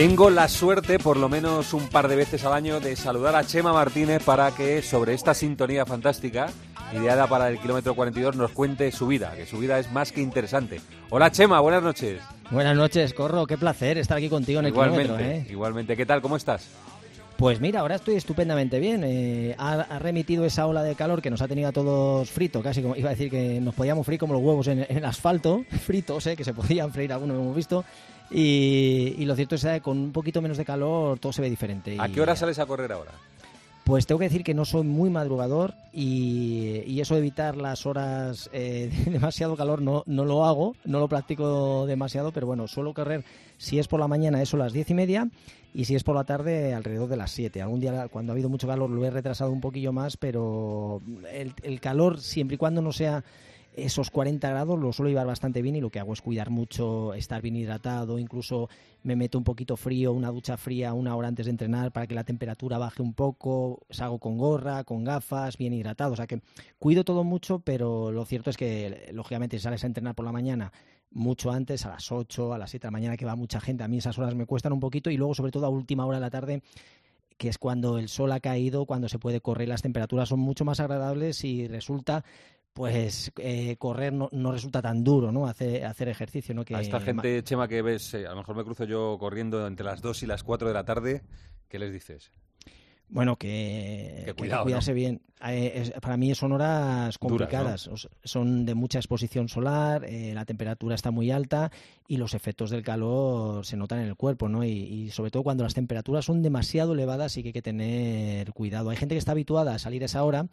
Tengo la suerte, por lo menos un par de veces al año, de saludar a Chema Martínez para que sobre esta sintonía fantástica, ideada para el kilómetro 42, nos cuente su vida, que su vida es más que interesante. Hola Chema, buenas noches. Buenas noches, Corro, qué placer estar aquí contigo en el igualmente, kilómetro. ¿eh? Igualmente, ¿qué tal? ¿Cómo estás? Pues mira, ahora estoy estupendamente bien. Eh, ha, ha, remitido esa ola de calor que nos ha tenido a todos frito, casi como iba a decir que nos podíamos freír como los huevos en, en el asfalto, fritos, eh, que se podían freír algunos, hemos visto. Y, y, lo cierto es que con un poquito menos de calor todo se ve diferente. ¿A qué hora sales a correr ahora? Pues tengo que decir que no soy muy madrugador y, y eso de evitar las horas eh, de demasiado calor no, no lo hago, no lo practico demasiado, pero bueno, suelo correr si es por la mañana eso a las diez y media y si es por la tarde alrededor de las 7. Algún día cuando ha habido mucho calor lo he retrasado un poquillo más, pero el, el calor siempre y cuando no sea esos 40 grados lo suelo llevar bastante bien y lo que hago es cuidar mucho, estar bien hidratado, incluso me meto un poquito frío, una ducha fría una hora antes de entrenar para que la temperatura baje un poco, salgo con gorra, con gafas, bien hidratado, o sea que cuido todo mucho, pero lo cierto es que lógicamente si sales a entrenar por la mañana mucho antes, a las 8, a las 7 de la mañana que va mucha gente, a mí esas horas me cuestan un poquito y luego sobre todo a última hora de la tarde que es cuando el sol ha caído, cuando se puede correr, las temperaturas son mucho más agradables y resulta pues eh, correr no, no, resulta tan duro, ¿no? Hacer, hacer ejercicio, ¿no? Que a esta gente, Chema, que ves, eh, a lo mejor me cruzo yo corriendo entre las 2 y las 4 de la tarde, ¿qué les dices? Bueno, que, que, cuidado, que cuidarse ¿no? bien. Eh, es, para mí son horas complicadas. Duras, ¿no? Son de mucha exposición solar, eh, la temperatura está muy alta y los efectos del calor se notan en el cuerpo, ¿no? Y, y, sobre todo cuando las temperaturas son demasiado elevadas sí que hay que tener cuidado. Hay gente que está habituada a salir a esa hora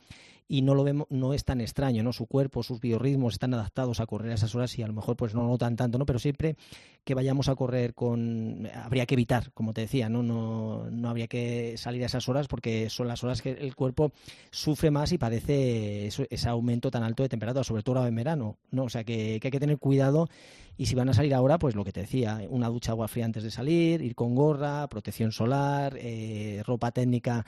y no lo vemos, no es tan extraño, ¿no? Su cuerpo, sus biorritmos están adaptados a correr a esas horas y a lo mejor pues no notan tanto, ¿no? Pero siempre que vayamos a correr con habría que evitar, como te decía, ¿no? No, no habría que salir a esas horas porque son las horas que el cuerpo sufre más y padece ese aumento tan alto de temperatura, sobre todo ahora en verano, ¿no? O sea que, que hay que tener cuidado y si van a salir ahora, pues lo que te decía, una ducha agua fría antes de salir, ir con gorra, protección solar, eh, ropa técnica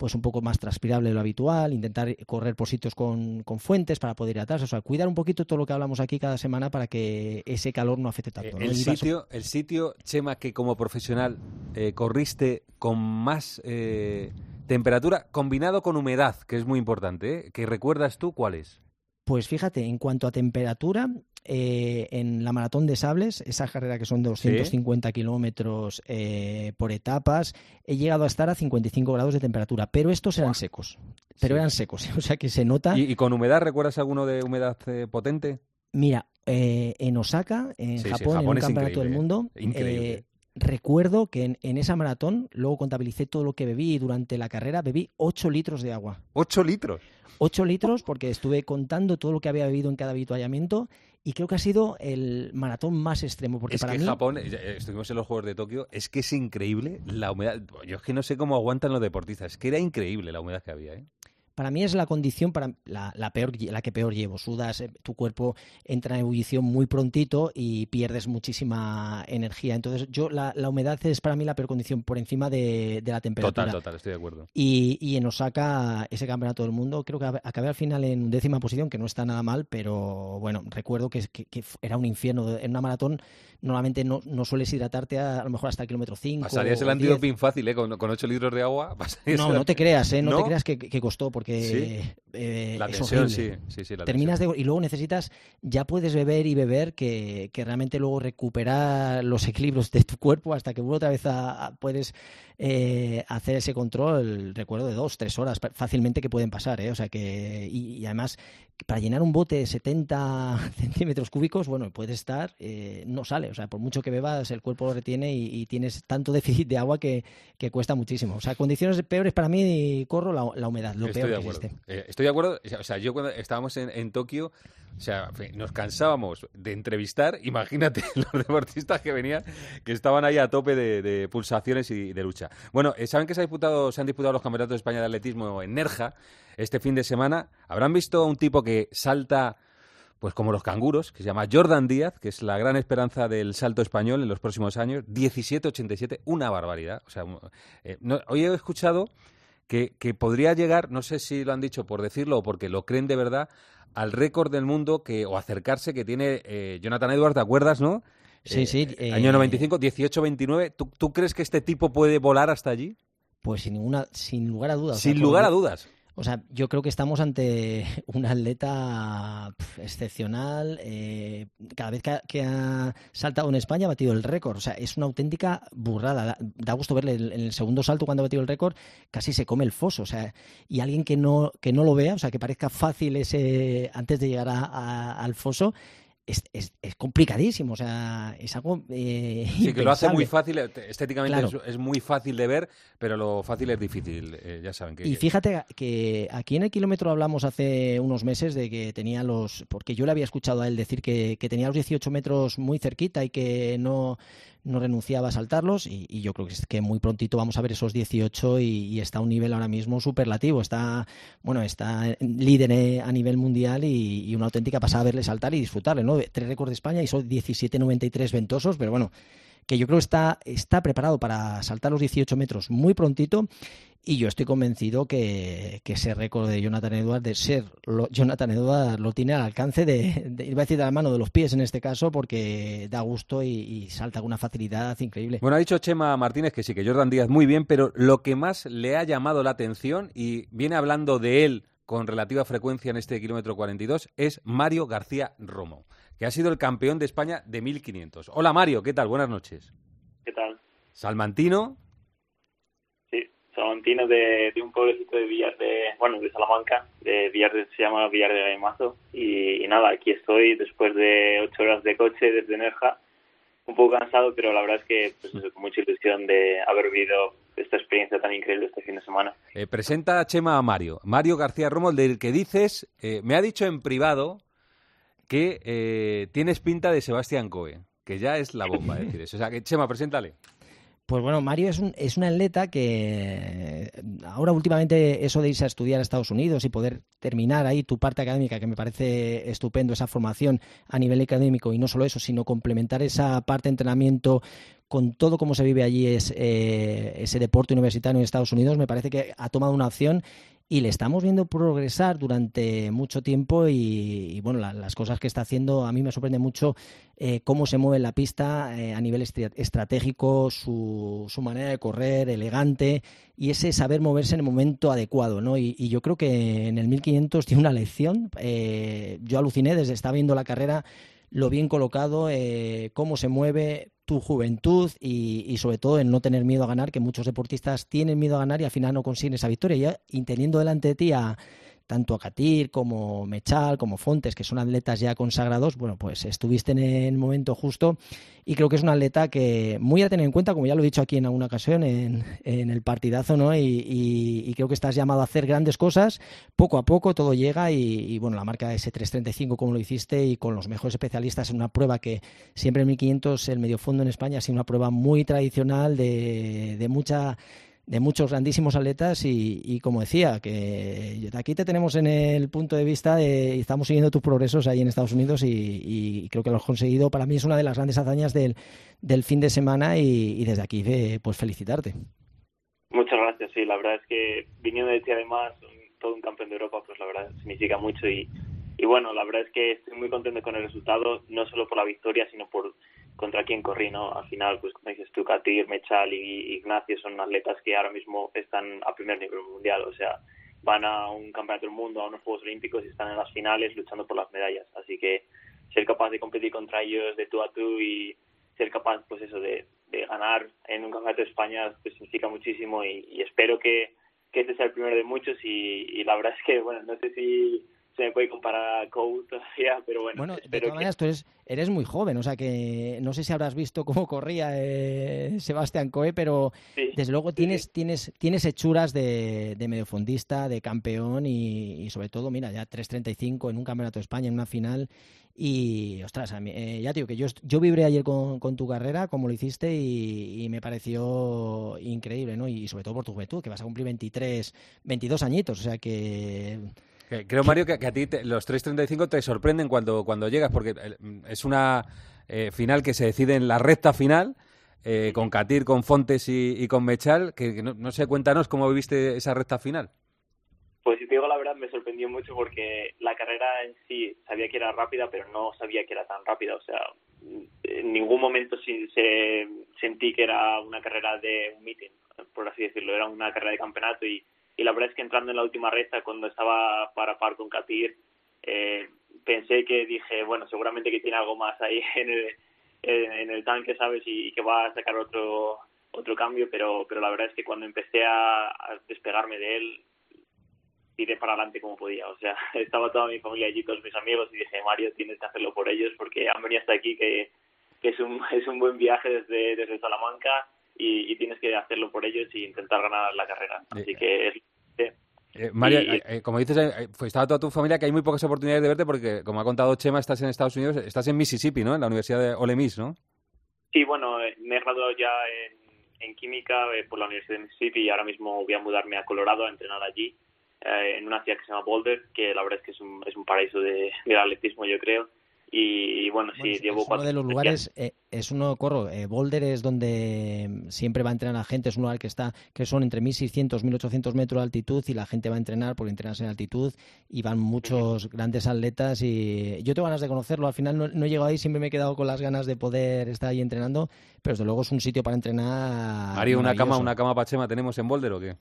pues un poco más transpirable de lo habitual, intentar correr por sitios con, con, fuentes para poder hidratarse, o sea, cuidar un poquito todo lo que hablamos aquí cada semana para que ese calor no afecte tanto. ¿no? El, sitio, el sitio, Chema, que como profesional eh, corriste con más eh, temperatura combinado con humedad, que es muy importante. ¿que recuerdas tú cuál es? Pues fíjate, en cuanto a temperatura, eh, en la maratón de sables, esa carrera que son de 250 ¿Sí? kilómetros eh, por etapas, he llegado a estar a 55 grados de temperatura, pero estos eran secos. Pero sí. eran secos, o sea que se nota. ¿Y, y con humedad recuerdas alguno de humedad eh, potente? Mira, en Osaka, en sí, Japón, Japón, en un campeonato del mundo, increíble. recuerdo que en, en, esa maratón, luego contabilicé todo lo que bebí y durante la carrera bebí 8 litros de agua. ¿8 litros? 8 litros porque estuve contando todo lo que había bebido en cada habituallamiento y creo que ha sido el maratón más extremo. Porque es para que mí... Japón, eh, estuvimos en los Juegos de Tokio, es que es increíble la humedad. Yo es que no sé cómo aguantan los deportistas, es que era increíble la humedad que había. ¿eh? Para mí es la condición para la, la, peor la que peor llevo. Sudas eh, tu cuerpo entra en ebullición muy prontito y pierdes muchísima energía. Entonces yo la, la humedad es para mí la peor condición por encima de, de la temperatura. Total total estoy de acuerdo. Y, y, en Osaka ese campeonato del mundo creo que acabé al final en décima posición que no está nada mal pero bueno recuerdo que, que, que era un infierno en una maratón normalmente no, no sueles hidratarte a, a, lo mejor hasta el kilómetro 5 pasarías el antidoping fácil ¿eh? con, con 8 litros de agua no no te creas ¿eh? no, ¿No? te creas que, que costó porque ¿Sí? eh, la es tensión, horrible. Sí, sí, sí, la Terminas tensión. de y luego necesitas ya puedes beber y beber que, que, realmente luego recuperar los equilibrios de tu cuerpo hasta que vuelva otra vez a, a puedes eh, hacer ese control recuerdo de dos tres horas fácilmente que pueden pasar ¿eh? o sea que y, y, además para llenar un bote de 70 centímetros cúbicos bueno puede estar eh, no sale. O sea por mucho que bebas el cuerpo lo retiene y, y tienes tanto déficit de agua que, que, cuesta muchísimo. O sea condiciones peores para mí corro la, la humedad lo estoy peor de que existe. Eh, estoy de acuerdo. O sea yo cuando estábamos en, en Tokio o sea, nos cansábamos de entrevistar, imagínate los deportistas que venían, que estaban ahí a tope de, pulsaciones y de lucha. Bueno, eh, saben que se, ha disputado, se han disputado los campeonatos de España de atletismo en Nerja este fin de semana. Habrán visto a un tipo que salta pues como los canguros, que se llama Jordan Díaz, que es la gran esperanza del salto español en los próximos años, 17-87, una barbaridad. O sea, eh, hoy he escuchado que, que, podría llegar, no sé si lo han dicho por decirlo o porque lo creen de verdad, al récord del mundo que o acercarse que tiene eh, Jonathan Edwards, ¿te acuerdas, no? Sí, sí. año 95, 18-29. ¿Tú, ¿Tú crees que este tipo puede volar hasta allí? Pues sin ninguna, sin lugar a dudas. Sin lugar a dudas. O sea, yo creo que estamos ante un atleta excepcional. Eh, cada vez que ha, saltado en España ha batido el récord. O sea, es una auténtica burrada. Da, gusto verle en el segundo salto cuando ha batido el récord, casi se come el foso. O sea, y alguien que no, que no lo vea, o sea, que parezca fácil ese antes de llegar al foso, es, es, complicadísimo, o sea, es algo. Eh, sí, que lo hace muy fácil, eh, estéticamente es, muy fácil de ver, pero lo fácil es difícil, eh, ya saben que. Y fíjate que aquí en el kilómetro hablamos hace unos meses de que tenía los. Porque yo le había escuchado a él decir que, que tenía los 18 metros muy cerquita y que no no renunciaba a saltarlos y, yo creo que, es que muy prontito vamos a ver esos 18 y, está a un nivel ahora mismo superlativo. Está, bueno, está líder eh, a nivel mundial y, una auténtica pasada verle saltar y disfrutarle, ¿no? Tres récords de España y son 17.93 ventosos, pero bueno, que yo creo que está, está preparado para saltar los 18 metros muy prontito y yo estoy convencido que, ese récord de Jonathan Edwards, de ser Jonathan Edwards, lo tiene al alcance de, iba a decir de la mano, de los pies en este caso, porque da gusto y, salta con una facilidad increíble. Bueno, ha dicho Chema Martínez que sí, que Jordan Díaz muy bien, pero lo que más le ha llamado la atención, y viene hablando de él con relativa frecuencia en este kilómetro 42, es Mario García Romo, que ha sido el campeón de España de 1500. Hola Mario, ¿qué tal? Buenas noches. ¿Qué tal? Salmantino, salmantino de, de un pueblecito de Villar de, bueno, de Salamanca, de Villar de, se llama Villar de Mazo y, nada, aquí estoy después de ocho horas de coche desde Nerja, un poco cansado, pero la verdad es que pues, con mucha ilusión de haber vivido esta experiencia tan increíble este fin de semana. Eh, presenta a Chema a Mario, Mario García Romo, del que dices, eh, me ha dicho en privado que eh, tienes pinta de Sebastián Coe, que ya es la bomba decir. O sea, que Chema, preséntale. Pues bueno, Mario es un, es un atleta que ahora últimamente eso de irse a estudiar a Estados Unidos y poder terminar ahí tu parte académica, que me parece estupendo esa formación a nivel académico y no solo eso, sino complementar esa parte de entrenamiento con todo cómo se vive allí eh, ese deporte universitario en Estados Unidos, me parece que ha tomado una opción y le estamos viendo progresar durante mucho tiempo y, bueno, las cosas que está haciendo a mí me sorprende mucho eh, cómo se mueve la pista eh, a nivel estratégico, su, su, manera de correr, elegante y ese saber moverse en el momento adecuado, ¿no? Y, yo creo que en el 1500 tiene una lección. Eh, yo aluciné desde estar viendo la carrera lo bien colocado, cómo se mueve, tu juventud y, sobre todo en no tener miedo a ganar, que muchos deportistas tienen miedo a ganar y al final no consiguen esa victoria. Y teniendo delante de ti a tanto a Katir como Mechal, como Fontes, que son atletas ya consagrados, bueno, pues estuviste en el momento justo y creo que es un atleta que muy a tener en cuenta, como ya lo he dicho aquí en alguna ocasión, en, el partidazo, ¿no? Y, creo que estás llamado a hacer grandes cosas, poco a poco todo llega y, bueno, la marca s 335 como lo hiciste y con los mejores especialistas en una prueba que siempre en 1500 el medio fondo en España ha sido una prueba muy tradicional de, de mucha de muchos grandísimos atletas y, como decía, que aquí te tenemos en el punto de vista y estamos siguiendo tus progresos ahí en Estados Unidos y, creo que lo has conseguido. Para mí es una de las grandes hazañas del, del fin de semana y, desde aquí eh, pues felicitarte. Muchas gracias, sí, la verdad es que viniendo de ti además, todo un campeón de Europa, pues la verdad significa mucho y, y bueno, la verdad es que estoy muy contento con el resultado, no solo por la victoria, sino por contra quién corrí, ¿no? Al final, pues como dices tú, Katir, Mechal y Ignacio son atletas que ahora mismo están a primer nivel mundial, o sea, van a un campeonato del mundo, a unos Juegos Olímpicos y están en las finales luchando por las medallas. Así que ser capaz de competir contra ellos de tú a tú y ser capaz, pues eso, de, ganar en un campeonato de España, pues significa muchísimo y, espero que, que este sea el primero de muchos y la verdad es que, bueno, no sé si se me puede comparar a Cole todavía, pero bueno. Bueno, de todas maneras, tú eres, muy joven, o sea que no sé si habrás visto cómo corría eh, Sebastián Coe, pero desde luego tienes, tienes, tienes hechuras de, de mediofondista, de campeón y, sobre todo, mira, ya 3.35 en un campeonato de España, en una final. Y, ostras, eh, ya digo que yo, yo vibré ayer con, tu carrera, como lo hiciste, y, me pareció increíble, ¿no? Y sobre todo por tu juventud, que vas a cumplir 23, 22 añitos, o sea que Creo, Mario, que, a ti los 3.35 te sorprenden cuando, cuando llegas, porque eh, es una eh, final que se decide en la recta final, eh, con Katir, con Fontes y, con Mechal, que, no, sé, cuéntanos cómo viviste esa recta final. Pues si te digo la verdad, me sorprendió mucho porque la carrera en sí sabía que era rápida, pero no sabía que era tan rápida. O sea, en ningún momento se, sentí que era una carrera de un meeting, por así decirlo, era una carrera de campeonato y, y la verdad es que entrando en la última recta cuando estaba para par con Katir, eh, pensé que dije, bueno, seguramente que tiene algo más ahí en el, en el tanque, ¿sabes? Y que va a sacar otro otro cambio, pero pero la verdad es que cuando empecé a, despegarme de él, tiré para adelante como podía. O sea, estaba toda mi familia allí, todos mis amigos, y dije, Mario, tienes que hacerlo por ellos porque han venido hasta aquí, que, que es, un, es un buen viaje desde, desde Salamanca y, y tienes que hacerlo por ellos y intentar ganar la carrera. Así que es eh, María, eh, eh, como dices, pues estaba toda tu familia que hay muy pocas oportunidades de verte porque, como ha contado Chema, estás en Estados Unidos, estás en Mississippi, ¿no? En la Universidad de Ole Miss, ¿no? Sí, bueno, me he graduado ya en, química por la Universidad de Mississippi y ahora mismo voy a mudarme a Colorado a entrenar allí, en una ciudad que se llama Boulder, que la verdad es que es un, es un paraíso de, de atletismo, yo creo. Y, bueno, sí, llevo es Uno de los lugares, eh, es uno, corro, eh, Boulder es donde siempre va a entrenar la gente, es un lugar que está, que son entre 1600, 1800 metros de altitud y la gente va a entrenar porque entrenas en altitud y van muchos grandes atletas y yo tengo ganas de conocerlo, al final no, no, he llegado ahí, siempre me he quedado con las ganas de poder estar ahí entrenando, pero desde luego es un sitio para entrenar. Mario, ¿una cama, una cama pachema tenemos en Boulder o qué?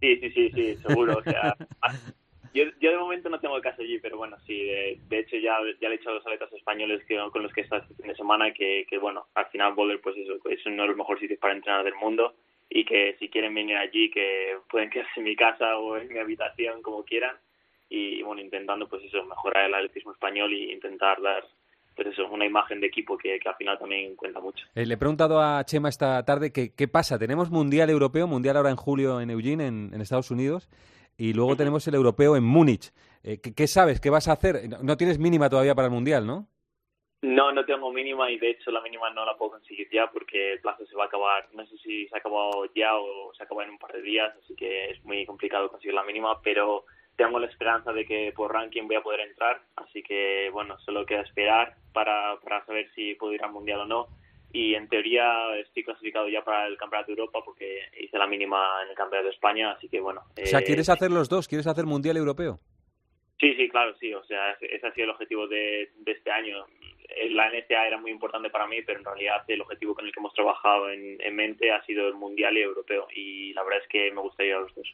Sí, sí, sí, sí, seguro, o sea... Yo, yo de momento no tengo casa allí, pero bueno, sí, de, hecho ya, ya le he echado a los atletas españoles que, con los que he estado este fin de semana que, que bueno, al final Boulder pues eso, es uno de los mejores sitios para entrenar del mundo y que si quieren venir allí que pueden quedarse en mi casa o en mi habitación como quieran y bueno, intentando pues eso, mejorar el atletismo español y intentar dar pues eso, una imagen de equipo que, que al final también cuenta mucho. Eh, le he preguntado a Chema esta tarde que, qué pasa. Tenemos Mundial Europeo, Mundial ahora en julio en Eugene, en, en Estados Unidos y luego tenemos el europeo en Múnich. Eh, ¿qué, sabes? ¿Qué vas a hacer? No tienes mínima todavía para el Mundial, ¿no? No, no tengo mínima y de hecho la mínima no la puedo conseguir ya porque el plazo se va a acabar, no sé si se ha acabado ya o se acaba en un par de días, así que es muy complicado conseguir la mínima, pero tengo la esperanza de que por ranking voy a poder entrar, así que bueno, solo queda esperar para, para saber si puedo ir al Mundial o no y en teoría estoy clasificado ya para el Campeonato de Europa porque hice la mínima en el Campeonato de España, así que bueno. o sea, ¿quieres eh, hacer los dos? ¿Quieres hacer Mundial Europeo? Sí, sí, claro, sí. O sea, ese ha sido el objetivo de, este año. Eh, la NCA era muy importante para mí, pero en realidad el objetivo con el que hemos trabajado en, en mente ha sido el Mundial y Europeo. Y la verdad es que me gustaría los dos.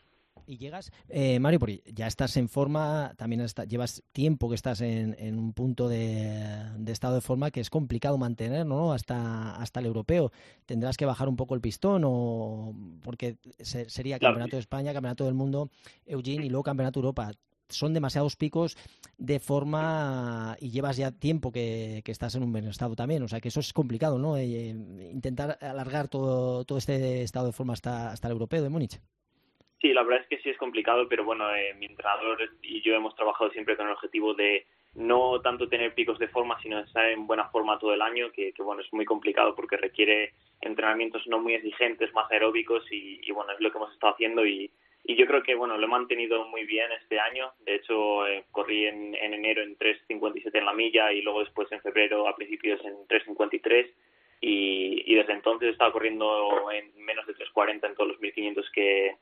Y llegas, eh, Mario, porque ya estás en forma, también llevas tiempo que estás en, un punto de, estado de forma que es complicado mantener, ¿no? Hasta, hasta el europeo. ¿Tendrás que bajar un poco el pistón o porque sería Campeonato de España, Campeonato del Mundo, Eugene y luego Campeonato Europa? Son demasiados picos de forma y llevas ya tiempo que, estás en un buen estado también, o sea que eso es complicado, ¿no? Eh, intentar alargar todo, todo este estado de forma hasta, hasta el europeo de Múnich. Sí, la verdad es que sí es complicado, pero bueno, eh, mi entrenador y yo hemos trabajado siempre con el objetivo de no tanto tener picos de forma, sino estar en buena forma todo el año, que, bueno, es muy complicado porque requiere entrenamientos no muy exigentes, más aeróbicos y, bueno, es lo que hemos estado haciendo y, y yo creo que bueno, lo he mantenido muy bien este año. De hecho, eh, corrí en, en enero en 3.57 en la milla y luego después en febrero a principios en 3.53 y, y desde entonces he estado corriendo en menos de 3.40 en todos los 1.500 que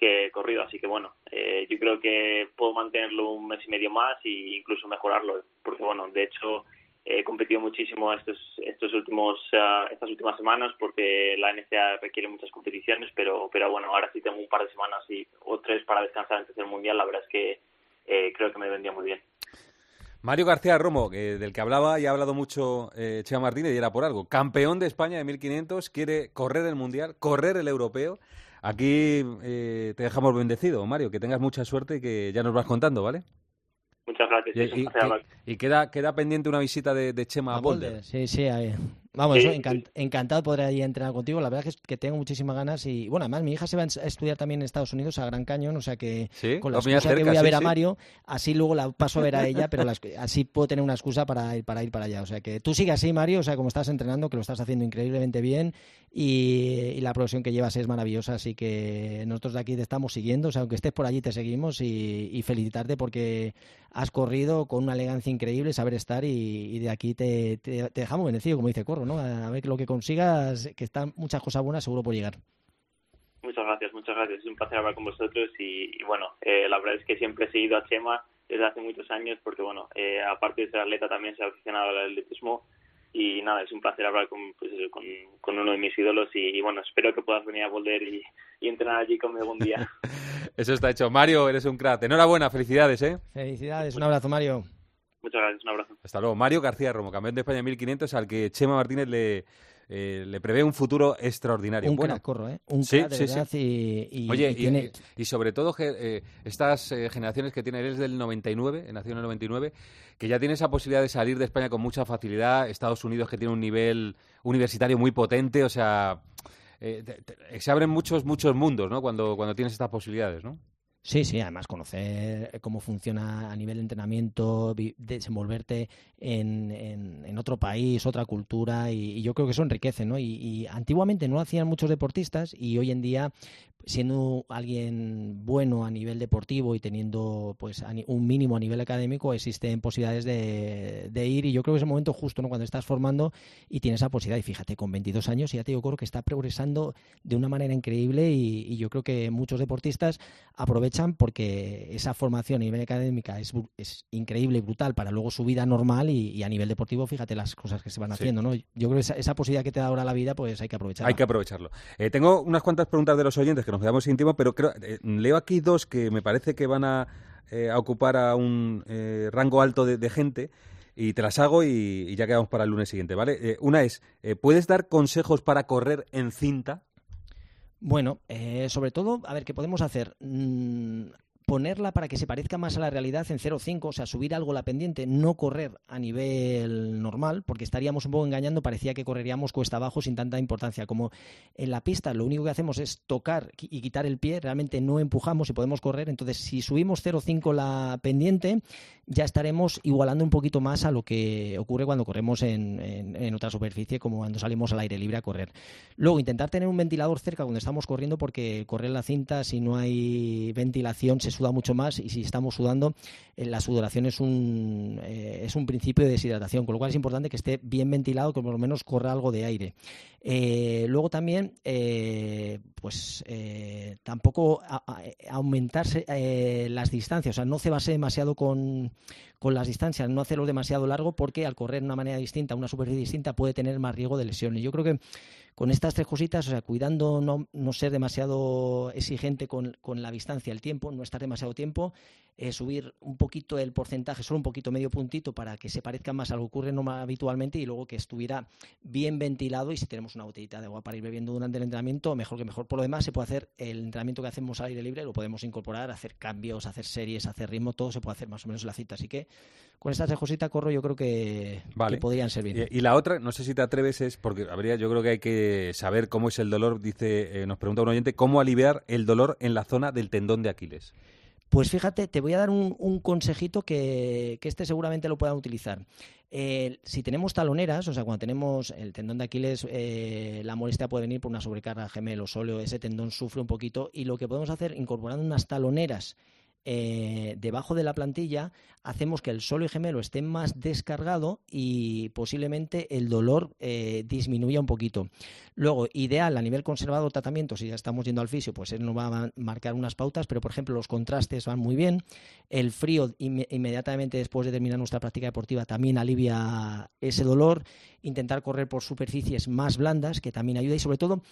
que he corrido. Así que bueno, eh, yo creo que puedo mantenerlo un mes y medio más e incluso mejorarlo, porque bueno, de hecho he competido muchísimo estos, estos últimos, uh, estas últimas semanas porque la NCA requiere muchas competiciones, pero, pero bueno, ahora sí tengo un par de semanas y, o tres para descansar antes del Mundial, la verdad es que eh, creo que me vendría muy bien. Mario García Romo, del que hablaba y ha hablado mucho eh, Chema Martínez y era por algo, campeón de España de 1500, quiere correr el Mundial, correr el Europeo. Aquí eh, te dejamos bendecido, Mario, que tengas mucha suerte y que ya nos vas contando, ¿vale? Muchas gracias. Y, queda, queda pendiente una visita de, Chema a Boulder. Sí, sí, ahí. Vamos, encantado de poder ir a entrenar contigo. La verdad es que tengo muchísimas ganas y, bueno, además mi hija se va a estudiar también en Estados Unidos, a Gran Cañón, o sea que con la excusa que voy a ver a Mario, así luego la paso a ver a ella, pero así puedo tener una excusa para ir, para ir para allá. O sea que tú sigue así, Mario, o sea, como estás entrenando, que lo estás haciendo increíblemente bien y, la progresión que llevas es maravillosa, así que nosotros de aquí te estamos siguiendo, o sea, aunque estés por allí te seguimos y, felicitarte porque has corrido con una elegancia increíble, saber estar y, de aquí te, te, dejamos bendecido, como dice Corro. A ver lo que consigas, que están muchas cosas buenas seguro por llegar. Muchas gracias, muchas gracias. Es un placer hablar con vosotros y, bueno, eh, la verdad es que siempre he seguido a Chema desde hace muchos años porque, bueno, eh, aparte de ser atleta también se ha aficionado al atletismo y nada, es un placer hablar con, pues, con, uno de mis ídolos y, bueno, espero que puedas venir a volver y, entrenar allí conmigo algún día. Eso está hecho. Mario, eres un crack. Enhorabuena, felicidades, ¿eh? Felicidades, un abrazo, Mario. Muchas gracias, un abrazo. Hasta luego. Mario García Romo, campeón de España 1500, al que Chema Martínez le, eh, le prevé un futuro extraordinario. Un bueno, corro, ¿eh? Un sí, sí, sí. Y, Oye, y, sobre todo eh, estas eh, generaciones que tiene, él es del 99, nació en el 99, que ya tiene esa posibilidad de salir de España con mucha facilidad, Estados Unidos que tiene un nivel universitario muy potente, o sea, se abren muchos, muchos mundos, ¿no? Cuando, cuando tienes estas posibilidades, ¿no? Sí, sí, además conocer cómo funciona a nivel de entrenamiento, desenvolverte en, en, otro país, otra cultura, y, yo creo que eso enriquece, ¿no? Y, y, antiguamente no lo hacían muchos deportistas y hoy en día siendo alguien bueno a nivel deportivo y teniendo pues un mínimo a nivel académico existen posibilidades de, ir. Y yo creo que es el momento justo ¿no? cuando estás formando y tienes esa posibilidad. Y fíjate con 22 años ya te digo creo que está progresando de una manera increíble y, yo creo que muchos deportistas aprovechan porque esa formación a nivel académica es, es increíble y brutal para luego su vida normal y, a nivel deportivo fíjate las cosas que se van haciendo ¿no? yo creo que esa, esa, posibilidad que te da ahora la vida pues hay que aprovecharla. Hay que aprovecharlo. Eh, tengo unas cuantas preguntas de los oyentes nos quedamos sin tiempo, pero creo, eh, leo aquí dos que me parece que van a, eh, ocupar a un eh, rango alto de, gente y te las hago y, ya quedamos para el lunes siguiente, ¿vale? una es, ¿puedes dar consejos para correr en cinta? Bueno, sobre todo, a ver, ¿qué podemos hacer? Mm, ponerla para que se parezca más a la realidad en 0,5, o sea, subir algo la pendiente, no correr a nivel normal, porque estaríamos un poco engañando, parecía que correríamos cuesta abajo sin tanta importancia. Como en la pista lo único que hacemos es tocar y quitar el pie, realmente no empujamos y podemos correr, entonces si subimos 0,5 la pendiente, ya estaremos igualando un poquito más a lo que ocurre cuando corremos en, otra superficie, como cuando salimos al aire libre a correr. Luego, intentar tener un ventilador cerca cuando estamos corriendo, porque correr la cinta, si no hay ventilación, se suda mucho más y si estamos sudando, eh, la sudoración es un, eh, es un principio de deshidratación, con lo cual es importante que esté bien ventilado, que por lo menos corra algo de aire. Eh, luego también, pues tampoco aumentarse las distancias, o sea, no cebarse demasiado con, con las distancias, no hacerlo demasiado largo porque al correr de una manera distinta, una superficie distinta, puede tener más riesgo de lesiones. Yo creo que con estas tres cositas, o sea, cuidando no, no ser demasiado exigente con, con, la distancia, el tiempo, no estar demasiado tiempo, eh, subir un poquito el porcentaje, solo un poquito, medio puntito, para que se parezca más a lo que ocurre no habitualmente y luego que estuviera bien ventilado y si tenemos una botellita de agua para ir bebiendo durante el entrenamiento, mejor que mejor. Por lo demás, se puede hacer el entrenamiento que hacemos al aire libre, lo podemos incorporar, hacer cambios, hacer series, hacer ritmo, todo se puede hacer más o menos en la cita. Así que con estas cositas, corro, yo creo que, podrían servir. Y, y, la otra, no sé si te atreves, es porque habría, yo creo que hay que saber cómo es el dolor, dice, eh, nos pregunta un oyente, cómo aliviar el dolor en la zona del tendón de Aquiles. Pues fíjate, te voy a dar un, consejito que, este seguramente lo puedan utilizar. Si tenemos taloneras, o sea, cuando tenemos el tendón de Aquiles, eh, la molestia puede venir por una sobrecarga gemelo sóleo, ese tendón sufre un poquito y lo que podemos hacer incorporando unas taloneras eh, debajo de la plantilla hacemos que el solo y gemelo esté más descargado y posiblemente el dolor eh, disminuya un poquito. Luego, ideal a nivel conservado tratamiento, si ya estamos yendo al fisio, pues él nos va a marcar unas pautas, pero por ejemplo los contrastes van muy bien. El frío inmediatamente después de terminar nuestra práctica deportiva también alivia ese dolor. Intentar correr por superficies más blandas, que también ayuda y sobre todo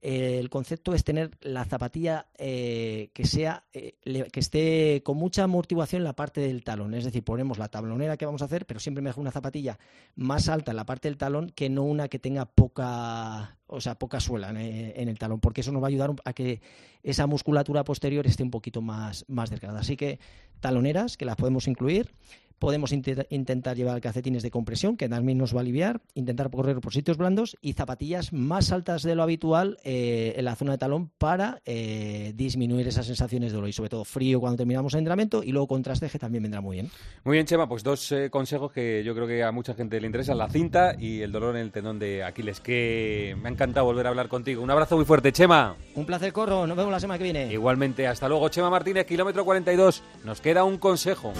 el concepto es tener la zapatilla eh, que sea eh, que esté con mucha amortiguación en la parte del talón. Es decir ponemos la tablonera que vamos a hacer pero siempre mejor una zapatilla más alta en la parte del talón que no una que tenga poca o sea poca suela en, el talón porque eso nos va a ayudar a que esa musculatura posterior esté un poquito más más delgada. Así que taloneras que las podemos incluir Podemos intentar llevar calcetines de compresión, que también nos va a aliviar, intentar correr por sitios blandos y zapatillas más altas de lo habitual eh, en la zona de talón para eh, disminuir esas sensaciones de dolor y sobre todo frío cuando terminamos el entrenamiento y luego contraste que también vendrá muy bien. Muy bien, Chema, pues dos eh, consejos que yo creo que a mucha gente le interesan, la cinta y el dolor en el tendón de Aquiles, que me ha encantado volver a hablar contigo. Un abrazo muy fuerte, Chema. Un placer, Corro. Nos vemos la semana que viene. Igualmente, hasta luego, Chema Martínez, kilómetro 42. Nos queda un consejo.